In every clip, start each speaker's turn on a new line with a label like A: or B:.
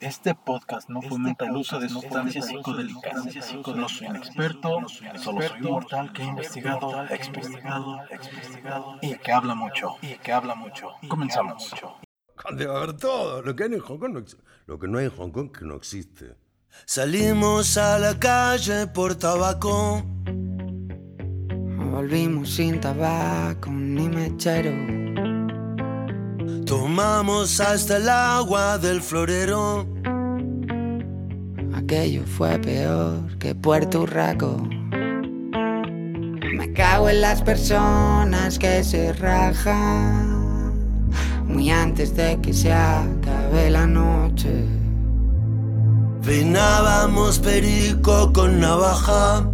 A: Este podcast no fomenta el uso de sustancias psicodélicas. No soy un experto, solo soy un mortal que ha investigado, investigado, investigado y que habla mucho, y que habla mucho. Comenzamos.
B: Debe haber todo. Lo que, hay en Hong Kong no, lo que no hay en Hong Kong que no existe.
C: Salimos a la calle por tabaco.
D: Volvimos sin tabaco ni mechero.
C: Tomamos hasta el agua del florero.
D: Aquello fue peor que Puerto Urraco. Me cago en las personas que se rajan. Muy antes de que se acabe la noche.
C: Finábamos perico con navaja.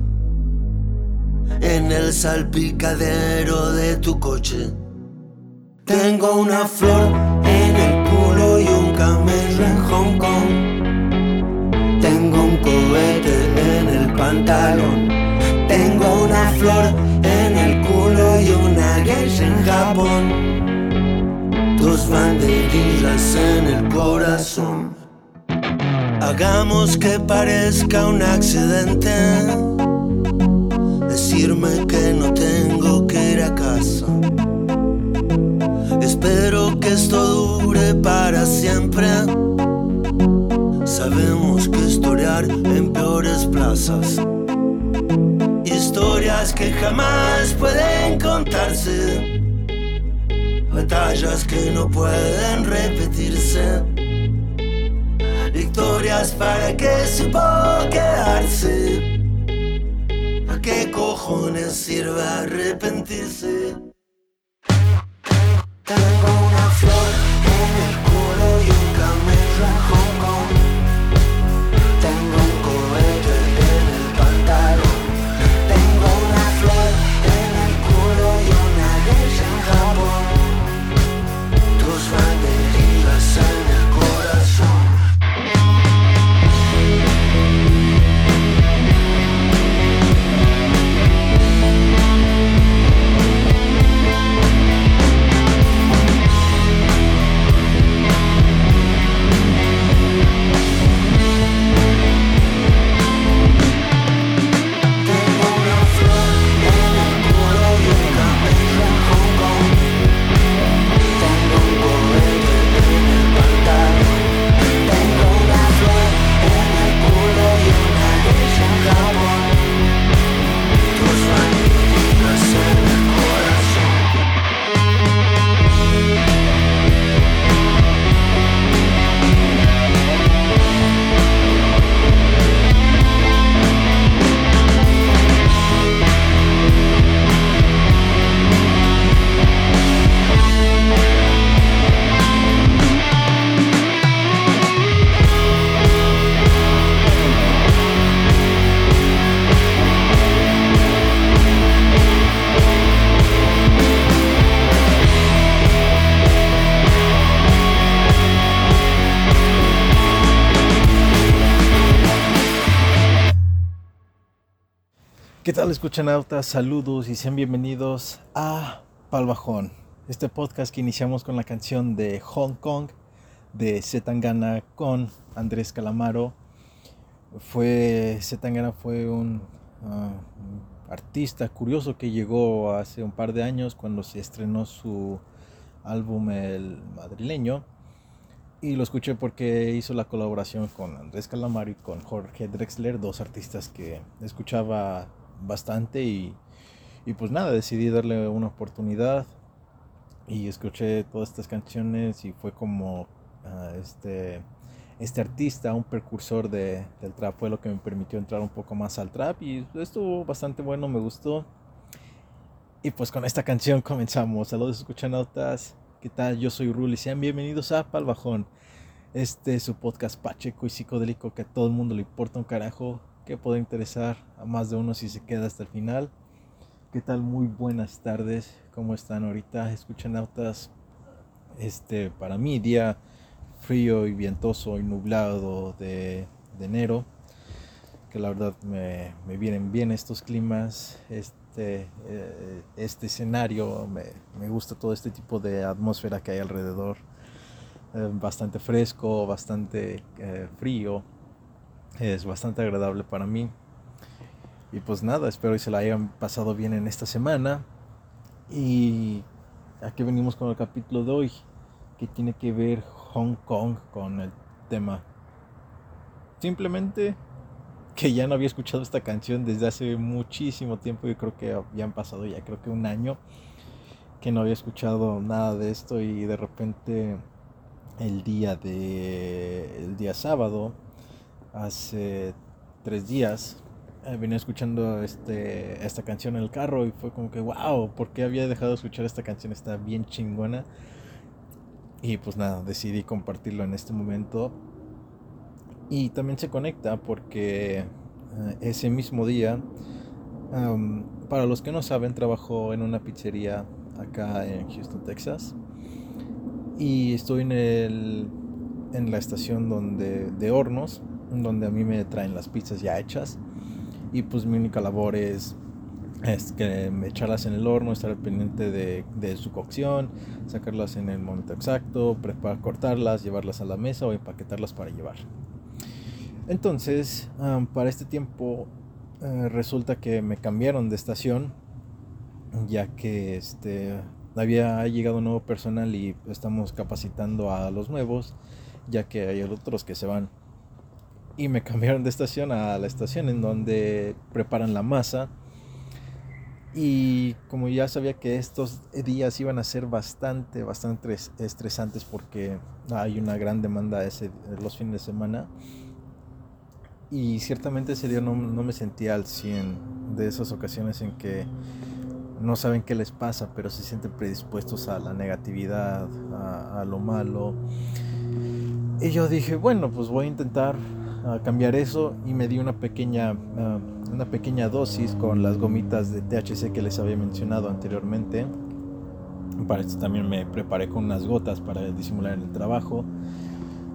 C: En el salpicadero de tu coche. Tengo una flor en el culo y un camello en Hong Kong. Tengo un cohete en el pantalón. Tengo una flor en el culo y una geisha en Japón. Dos banderillas en el corazón. Hagamos que parezca un accidente. Decirme que no tengo que ir a casa. Espero que esto dure para siempre. Sabemos que historiar en peores plazas. Historias que jamás pueden contarse. Batallas que no pueden repetirse. Victorias para que supo quedarse. ¿A qué cojones sirve arrepentirse? Tengo
A: ¿Qué tal, escuchanautas? Saludos y sean bienvenidos a Palbajón, este podcast que iniciamos con la canción de Hong Kong de Zetangana con Andrés Calamaro. Fue Zetangana fue ah, un artista curioso que llegó hace un par de años cuando se estrenó su álbum El Madrileño. Y lo escuché porque hizo la colaboración con Andrés Calamaro y con Jorge Drexler, dos artistas que escuchaba bastante y, y pues nada, decidí darle una oportunidad y escuché todas estas canciones y fue como ah, este, este artista, un precursor de, del trap, fue lo que me permitió entrar un poco más al trap y estuvo bastante bueno, me gustó. Y pues con esta canción comenzamos. Saludos, escuchanautas. ¿Qué tal? Yo soy Ruli. Sean bienvenidos a Palbajón. Este es su podcast pacheco y psicodélico que a todo el mundo le importa un carajo. Que puede interesar a más de uno si se queda hasta el final. ¿Qué tal? Muy buenas tardes. ¿Cómo están ahorita? Escuchanautas. Este, para mí, día frío y vientoso y nublado de, de enero. Que la verdad me, me vienen bien estos climas. Este, eh, este escenario. Me, me gusta todo este tipo de atmósfera que hay alrededor. eh, bastante fresco, bastante eh, frío. Es bastante agradable para mí. Y pues nada, espero que se la hayan pasado bien en esta semana. Y aquí venimos con el capítulo de hoy, que tiene que ver Hong Kong con el tema. Simplemente que ya no había escuchado esta canción desde hace muchísimo tiempo. Yo creo que habían pasado ya creo que un año que no había escuchado nada de esto y de repente el día de el día sábado hace tres días eh, venía escuchando este, esta canción en el carro y fue como que, wow, ¿por qué había dejado de escuchar esta canción? Está bien chingona. Y pues nada, decidí compartirlo en este momento. Y también se conecta porque eh, ese mismo día, para los que no saben, trabajó en una pizzería acá en Houston, Texas. Y estoy en, el, en la estación donde, de hornos, donde a mí me traen las pizzas ya hechas y pues mi única labor es, es que echarlas en el horno, estar pendiente de, de, su cocción, sacarlas en el momento exacto, preparar, cortarlas, llevarlas a la mesa o empaquetarlas para llevar. Entonces, para este tiempo eh, resulta que me cambiaron de estación, ya que este, había llegado nuevo personal y estamos capacitando a los nuevos, ya que hay otros que se van y me cambiaron de estación a la estación en donde preparan la masa. Y como ya sabía que estos días iban a ser bastante, bastante estresantes porque hay una gran demanda ese, los fines de semana. Y ciertamente ese día no, no me sentía al 100 de esas ocasiones en que no saben qué les pasa, pero se sienten predispuestos a la negatividad, a, a lo malo. Y yo dije, bueno, pues voy a intentar a cambiar eso y me di una pequeña, ah, una pequeña dosis con las gomitas de THC que les había mencionado anteriormente. Para esto también me preparé con unas gotas para disimular el trabajo.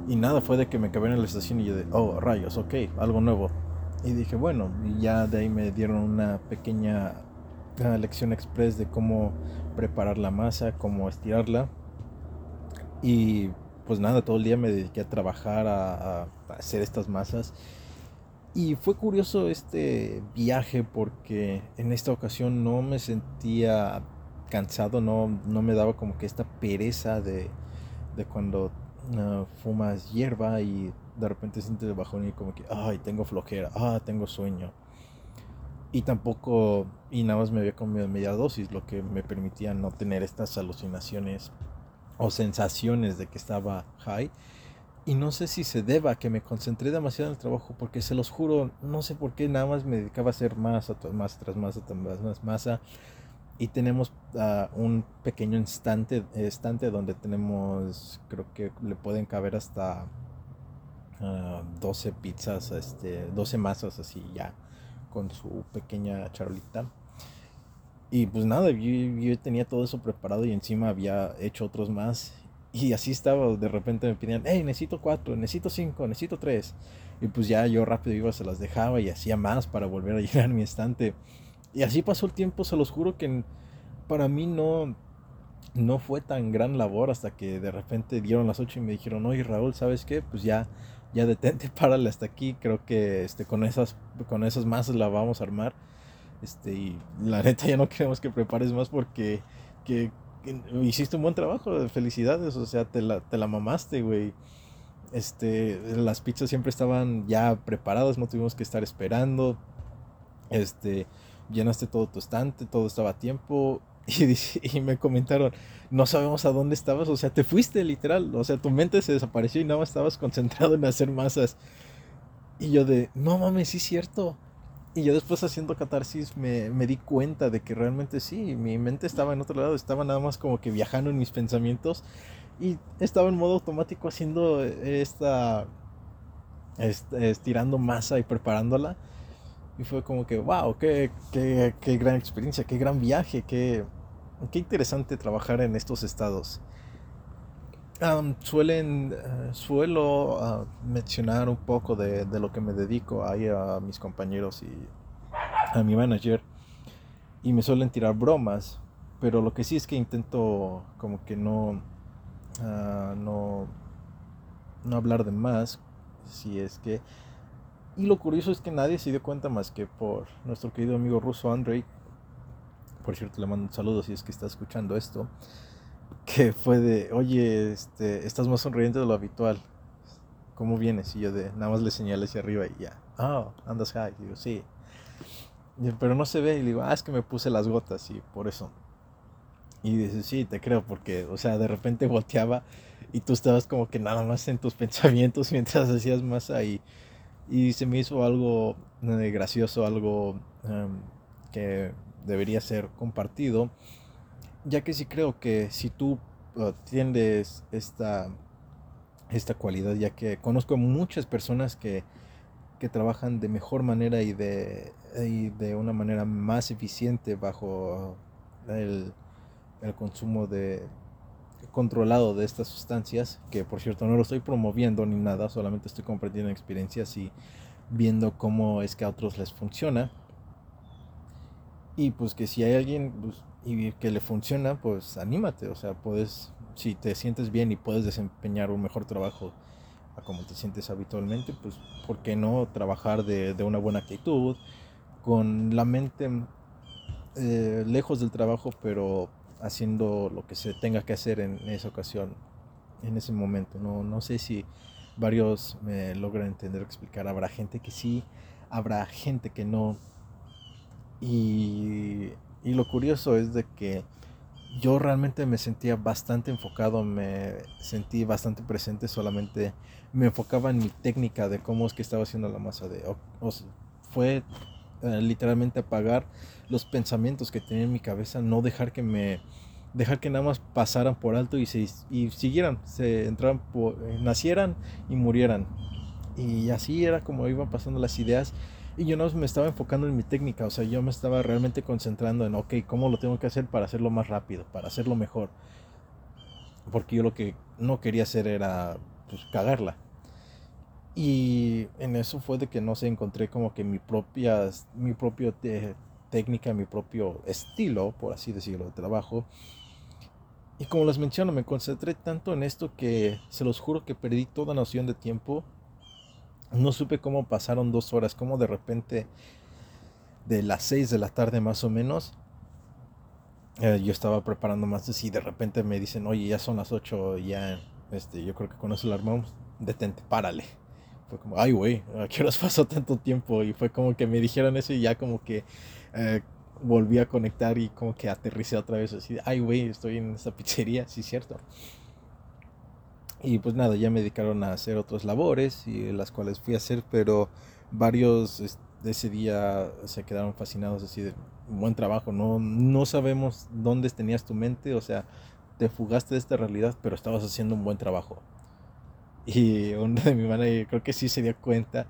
A: Y nada, fue de que me cabé en la estación y yo de, oh, rayos, ok, algo nuevo. Y dije, bueno, y ya de ahí me dieron una pequeña ah, lección express de cómo preparar la masa, cómo estirarla. Y pues nada, todo el día me dediqué a trabajar, a, hacer estas masas. Y fue curioso este viaje porque en esta ocasión no me sentía cansado, no, no me daba como que esta pereza de, de cuando ah, fumas hierba y de repente sientes el bajón y como que, ay, tengo flojera, ah, tengo sueño. Y tampoco, y nada más me había comido media dosis, lo que me permitía no tener estas alucinaciones o sensaciones de que estaba high. Y no sé si se deba que me concentré demasiado en el trabajo, porque se los juro, no sé por qué nada más me dedicaba a hacer masa tras masa tras masa tras más masa. Y tenemos ah, un pequeño instante, estante donde tenemos, creo que le pueden caber hasta 12 ah, pizzas, este, 12 masas así ya, con su pequeña charolita. Y pues nada, yo, tenía todo eso preparado y encima había hecho otros más. Y así estaba, de repente me pedían, hey, necesito cuatro, necesito cinco, necesito tres. Y pues ya yo rápido iba, se las dejaba y hacía más para volver a llenar mi estante. Y así pasó el tiempo, se los juro que para mí no, no fue tan gran labor hasta que de repente dieron las ocho y me dijeron, oye Raúl, ¿sabes qué? Pues ya, ya detente, párale hasta aquí. Creo que este, con, esas, con esas masas la vamos a armar. Este, y la neta ya no queremos que prepares más porque que, hiciste un buen trabajo, felicidades, o sea, te la, te la mamaste, güey. Este, las pizzas siempre estaban ya preparadas, no tuvimos que estar esperando. Este, llenaste todo tu estante, todo estaba a tiempo. Y, y, me comentaron, no sabemos a dónde estabas, o sea, te fuiste literal, o sea, tu mente se desapareció y nada más estabas concentrado en hacer masas. Y yo de, no mames, sí es cierto. Y yo después haciendo catarsis me, me, di cuenta de que realmente sí, mi mente estaba en otro lado, estaba nada más como que viajando en mis pensamientos y estaba en modo automático haciendo esta, estirando masa y preparándola. Y fue como que, wow, qué, qué, qué gran experiencia, qué gran viaje, qué, qué interesante trabajar en estos estados suelen, eh, suelo ah, mencionar un poco de, de, lo que me dedico ahí a mis compañeros y a mi manager y me suelen tirar bromas, pero lo que sí es que intento como que no, uh, no, no hablar de más, si es que... Y lo curioso es que nadie se dio cuenta más que por nuestro querido amigo ruso Andrei. Por cierto, le mando un saludo si es que está escuchando esto. Que fue de, oye, este, estás más sonriente de lo habitual. ¿Cómo vienes? Y yo de, nada más le señalé hacia arriba y ya. Ah, andas high. Digo, sí. pero no se ve. Y digo, ah, es que me puse las gotas y por eso. Y dice, sí, te creo, porque, o sea, de repente volteaba y tú estabas como que nada más en tus pensamientos mientras hacías más ahí. Y se me hizo algo eh, gracioso, algo em, que debería ser compartido, ya que sí creo que si tú uh, tienes esta, esta cualidad, ya que conozco muchas personas que, que trabajan de mejor manera y de, y de una manera más eficiente bajo el el consumo de controlado de estas sustancias, que por cierto no lo estoy promoviendo ni nada, solamente estoy compartiendo experiencias y viendo cómo es que a otros les funciona. Y pues que si hay alguien pues, y que le funciona, pues anímate, o sea, puedes, si te sientes bien y puedes desempeñar un mejor trabajo a como te sientes habitualmente, pues ¿por qué no trabajar de, de una buena actitud, con la mente eh, lejos del trabajo, pero haciendo lo que se tenga que hacer en esa ocasión, en ese momento. No, no sé si varios me logran entender o explicar. Habrá gente que sí, habrá gente que no. Y, y lo curioso es de que yo realmente me sentía bastante enfocado, me sentí bastante presente, solamente me enfocaba en mi técnica de cómo es que estaba haciendo la masa de... fue eh, literalmente apagar los pensamientos que tenía en mi cabeza, no dejar que me dejar que nada más pasaran por alto y, se, y siguieran, se entraran eh, nacieran y murieran. Y así era como iban pasando las ideas y yo no me estaba enfocando en mi técnica, o sea, yo me estaba realmente concentrando en, ok, ¿cómo lo tengo que hacer para hacerlo más rápido, para hacerlo mejor? Porque yo lo que no quería hacer era, pues, cagarla. Y en eso fue de que no sé, encontré como que mi propia, mi propio técnica, mi propio estilo, por así decirlo, de trabajo. Y como les menciono, me concentré tanto en esto que se los juro que perdí toda noción de tiempo. No supe cómo pasaron dos horas, como de repente de las seis de la tarde más o menos. Eh, yo estaba preparando más y de repente me dicen, oye, ya son las ocho, ya, este, yo creo que con eso el armamos, detente, párale fue como, ay, güey, ¿a qué horas pasó tanto tiempo? Y fue como que me dijeron eso y ya como que eh, volví a conectar y como que aterricé otra vez así, ay, güey, estoy en esta pizzería, sí, cierto. Y pues nada, ya me dedicaron a hacer otras labores y las cuales fui a hacer, pero varios de ese día se quedaron fascinados así de buen trabajo, no, no sabemos dónde tenías tu mente, o sea, te fugaste de esta realidad, pero estabas haciendo un buen trabajo. Y uno de mi manager creo que sí se dio cuenta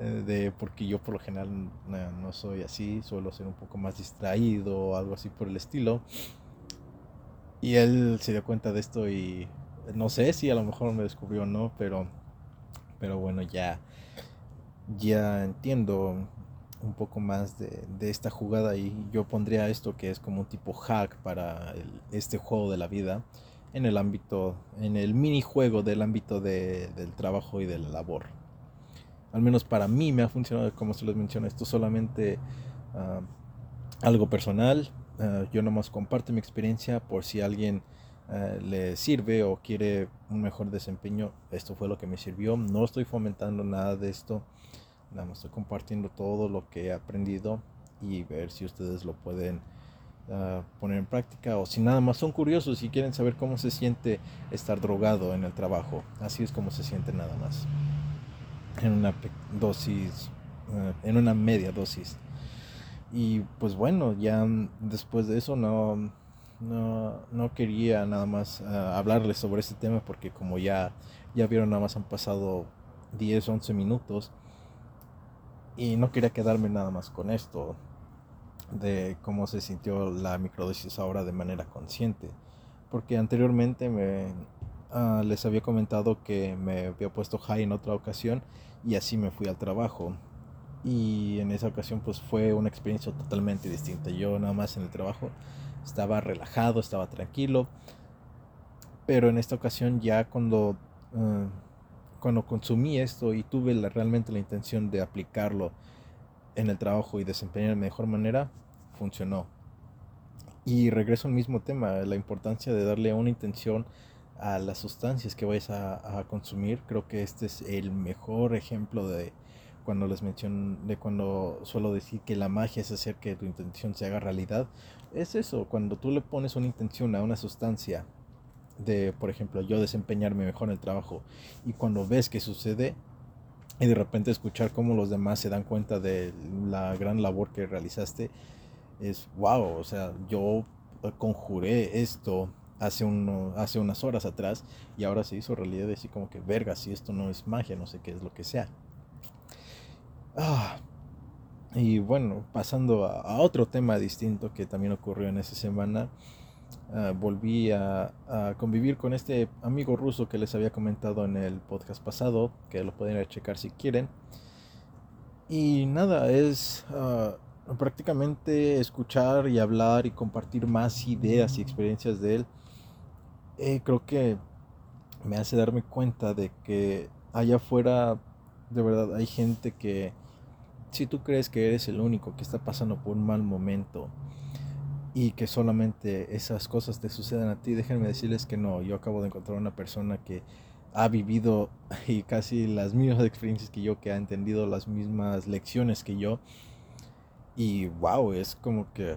A: eh, de porque yo por lo general no, soy así, suelo ser un poco más distraído o algo así por el estilo. Y él se dio cuenta de esto y no sé si a lo mejor me descubrió o no, pero, pero bueno, ya, ya entiendo un poco más de, de, esta jugada y yo pondría esto que es como un tipo hack para este juego de la vida en el ámbito, en el minijuego del ámbito de, del trabajo y de la labor. Al menos para mí me ha funcionado, como se les menciona, esto solamente uh, algo personal. Uh, yo nomás comparto mi experiencia por si alguien uh, le sirve o quiere un mejor desempeño. Esto fue lo que me sirvió. No estoy fomentando nada de esto. Nada más estoy compartiendo todo lo que he aprendido y ver si ustedes lo pueden poner en práctica o si nada más son curiosos y quieren saber cómo se siente estar drogado en el trabajo. Así es como se siente nada más. En una dosis, eh, en una media dosis. Y pues bueno, ya después de eso no, no, no quería nada más uh, hablarles sobre este tema porque como ya, ya vieron, nada más han pasado 10, 11 minutos. Y no quería quedarme nada más con esto de cómo se sintió la microdosis ahora de manera consciente. Porque anteriormente me, ah, les había comentado que me había puesto high en otra ocasión y así me fui al trabajo. Y en esa ocasión pues fue una experiencia totalmente distinta. Yo nada más en el trabajo estaba relajado, estaba tranquilo. Pero en esta ocasión ya cuando ah, cuando consumí esto y tuve realmente la intención de aplicarlo en el trabajo y desempeñar de mejor manera, funcionó. Y regreso al mismo tema, la importancia de darle una intención a las sustancias que vais a, consumir. Creo que este es el mejor ejemplo de cuando les menciono, de cuando suelo decir que la magia es hacer que tu intención se haga realidad. Es eso, cuando tú le pones una intención a una sustancia de, por ejemplo, yo desempeñarme mejor en el trabajo y cuando ves que sucede y de repente escuchar cómo los demás se dan cuenta de la gran labor que realizaste, es wow, o sea, yo conjuré esto hace, uno, hace unas horas atrás y ahora se hizo realidad así como que verga, si esto no es magia, no sé qué es lo que sea. Ah, y bueno, pasando a, otro tema distinto que también ocurrió en esa semana, ah, volví a, convivir con este amigo ruso que les había comentado en el podcast pasado, que lo pueden ir a checar si quieren. Y nada, es ah, prácticamente escuchar y hablar y compartir más ideas y experiencias de él, eh, creo que me hace darme cuenta de que allá afuera de verdad hay gente que si tú crees que eres el único que está pasando por un mal momento y que solamente esas cosas te sucedan a ti, déjenme decirles que no, yo acabo de encontrar una persona que ha vivido y casi las mismas experiencias que yo, que ha entendido las mismas lecciones que yo. Y wow, es como que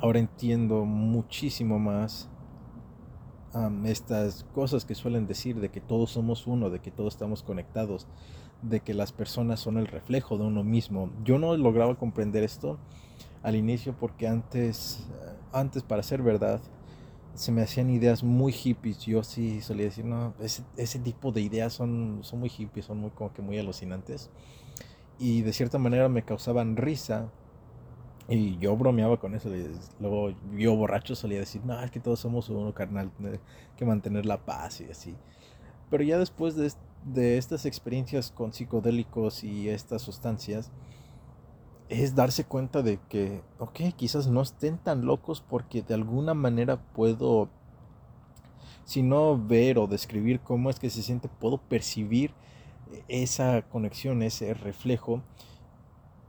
A: ahora entiendo muchísimo más estas cosas que suelen decir de que todos somos uno, de que todos estamos conectados, de que las personas son el reflejo de uno mismo. Yo no lograba comprender esto al inicio porque antes, antes para ser verdad, se me hacían ideas muy hippies. Yo sí solía decir, no, ese, ese tipo de ideas son, son muy hippies, son muy como que muy alucinantes y de cierta manera me causaban risa. Y yo bromeaba con eso. Luego yo borracho solía decir, no, es que todos somos uno, carnal, que mantener la paz y así. Pero ya después de, de estas experiencias con psicodélicos y estas sustancias, es darse cuenta de que, ok, quizás no estén tan locos porque de alguna manera puedo, si no ver o describir cómo es que se siente, puedo percibir esa conexión, ese reflejo.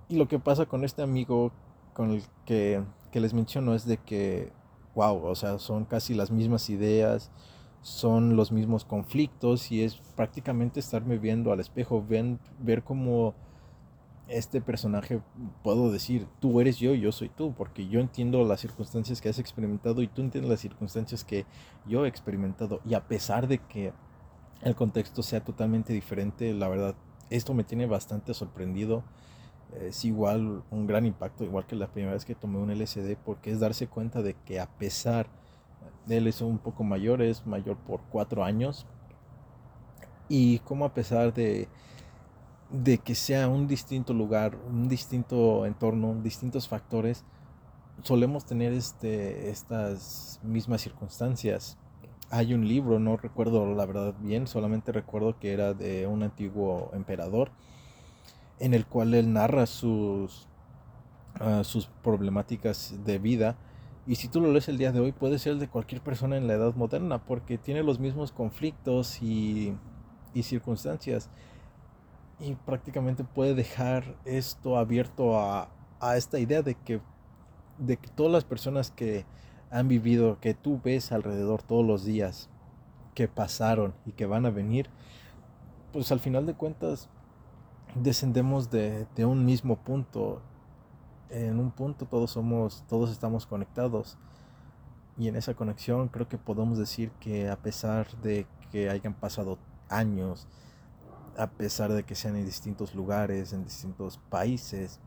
A: Y lo que pasa con este amigo con el que, les menciono es de que, wow, o sea, son casi las mismas ideas, son los mismos conflictos y es prácticamente estarme viendo al espejo, ver cómo este personaje puedo decir, tú eres yo, yo soy tú, porque yo entiendo las circunstancias que has experimentado y tú entiendes las circunstancias que yo he experimentado. Y a pesar de que el contexto sea totalmente diferente. La verdad, esto me tiene bastante sorprendido. Es igual un gran impacto, igual que la primera vez que tomé un LSD, porque es darse cuenta de que a pesar, él es un poco mayor, es mayor por cuatro años, y como a pesar de, de que sea un distinto lugar, un distinto entorno, distintos factores, solemos tener este, estas mismas circunstancias hay un libro, no recuerdo la verdad bien, solamente recuerdo que era de un antiguo emperador, en el cual él narra sus, ah, sus problemáticas de vida. Y si tú lo lees el día de hoy, puede ser de cualquier persona en la edad moderna, porque tiene los mismos conflictos y, y circunstancias. Y prácticamente puede dejar esto abierto a, a esta idea de que, de que todas las personas que, han vivido, que tú ves alrededor todos los días, que pasaron y que van a venir, pues al final de cuentas descendemos de, un mismo punto. En un punto todos somos, todos estamos conectados. Y en esa conexión creo que podemos decir que a pesar de que hayan pasado años, a pesar de que sean en distintos lugares, en distintos países,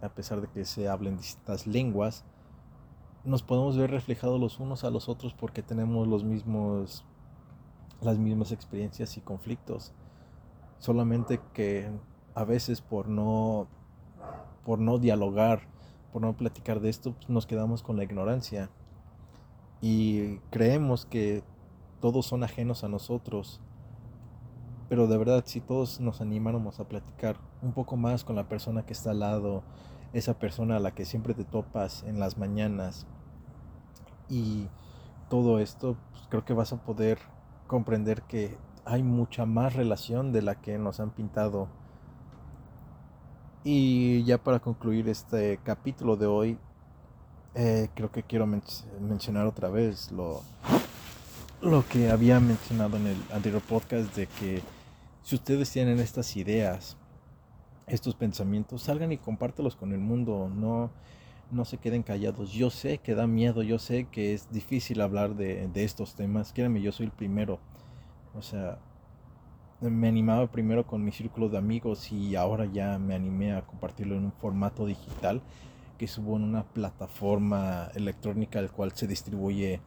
A: a pesar de que se hablen distintas lenguas, nos podemos ver reflejados los unos a los otros porque tenemos los mismos las mismas experiencias y conflictos solamente que a veces por no por no dialogar por no platicar de esto pues, nos quedamos con la ignorancia y creemos que todos son ajenos a nosotros pero de verdad si todos nos animáramos a platicar un poco más con la persona que está al lado esa persona a la que siempre te topas en las mañanas. Y todo esto, pues, creo que vas a poder comprender que hay mucha más relación de la que nos han pintado. Y ya para concluir este capítulo de hoy, eh, creo que quiero mencionar otra vez lo, lo que había mencionado en el anterior podcast de que si ustedes tienen estas ideas, estos pensamientos, salgan y compártelos con el mundo, no, no se queden callados. Yo sé que da miedo, yo sé que es difícil hablar de, de estos temas, créanme, yo soy el primero. O sea, me animaba primero con mi círculo de amigos y ahora ya me animé a compartirlo en un formato digital que subo en una plataforma electrónica el cual se distribuye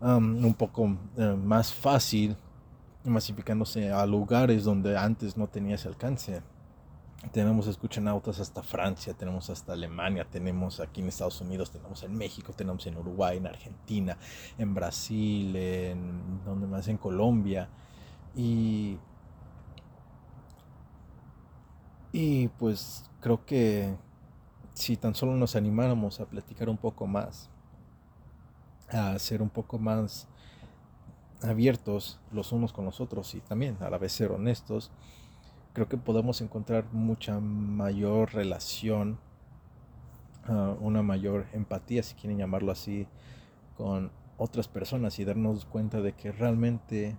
A: um, un poco eh, más fácil, masificándose a lugares donde antes no tenía ese alcance. Tenemos escuchanautas hasta Francia, tenemos hasta Alemania, tenemos aquí en Estados Unidos, tenemos en México, tenemos en Uruguay, en Argentina, en Brasil, en donde más en Colombia. Y y pues creo que si tan solo nos animáramos a platicar un poco más, a ser un poco más abiertos los unos con los otros y también a la vez ser honestos, creo que podemos encontrar mucha mayor relación, ah, una mayor empatía, si quieren llamarlo así, con otras personas y darnos cuenta de que realmente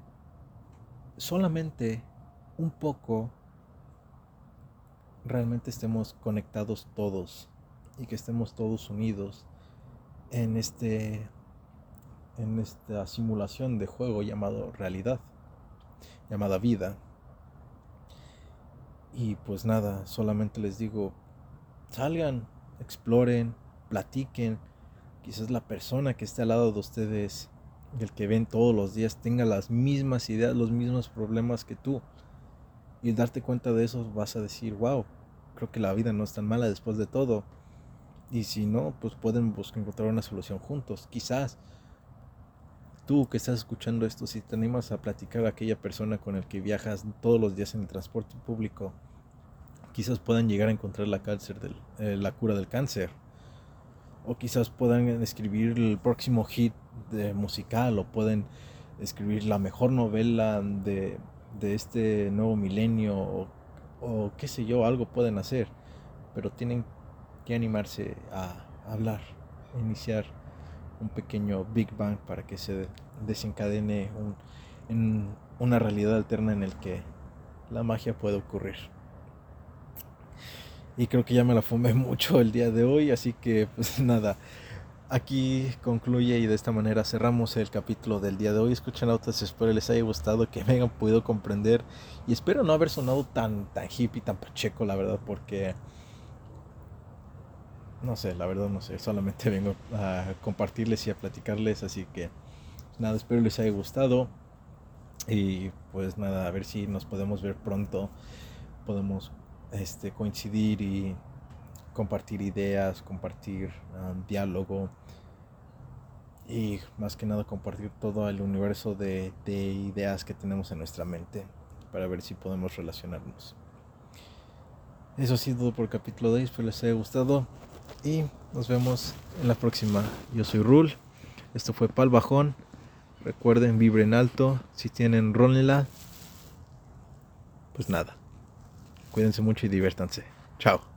A: solamente un poco realmente estemos conectados todos y que estemos todos unidos en este en esta simulación de juego llamado realidad, llamada vida. Y pues nada, solamente les digo, salgan, exploren, platiquen. Quizás la persona que esté al lado de ustedes, el que ven todos los días, tenga las mismas ideas, los mismos problemas que tú. Y darte cuenta de eso vas a decir, wow, creo que la vida no es tan mala después de todo. Y si no, pues pueden buscar encontrar una solución juntos. Quizás tú que estás escuchando esto, si te animas a platicar a aquella persona con el que viajas todos los días en el transporte público, quizás puedan llegar a encontrar la, eh, la cura del cáncer. O quizás puedan escribir el próximo hit de musical o pueden escribir la mejor novela de, de este nuevo milenio o, qué sé yo, algo pueden hacer. Pero tienen que animarse a hablar, iniciar un pequeño Big Bang para que se desencadene en una realidad alterna en el que la magia puede ocurrir. Y creo que ya me la fumé mucho el día de hoy, así que pues nada, aquí concluye y de esta manera cerramos el capítulo del día de hoy. Escuchan autos, espero les haya gustado, que me hayan podido comprender y espero no haber sonado tan, tan hippie, tan pacheco, la verdad, porque no sé, la verdad no sé, solamente vengo a compartirles y a platicarles, así que nada, espero les haya gustado y pues nada, a ver si nos podemos ver pronto, podemos este, coincidir y compartir ideas, compartir um, diálogo y más que nada compartir todo el universo de, de ideas que tenemos en nuestra mente para ver si podemos relacionarnos. Eso ha sido todo por el capítulo de hoy, espero les haya gustado. Y nos vemos en la próxima. Yo soy Rul. Esto fue Pal Bajón. Recuerden, vibren alto. Si tienen Ronela, pues nada. Cuídense mucho y diviértanse. Chao.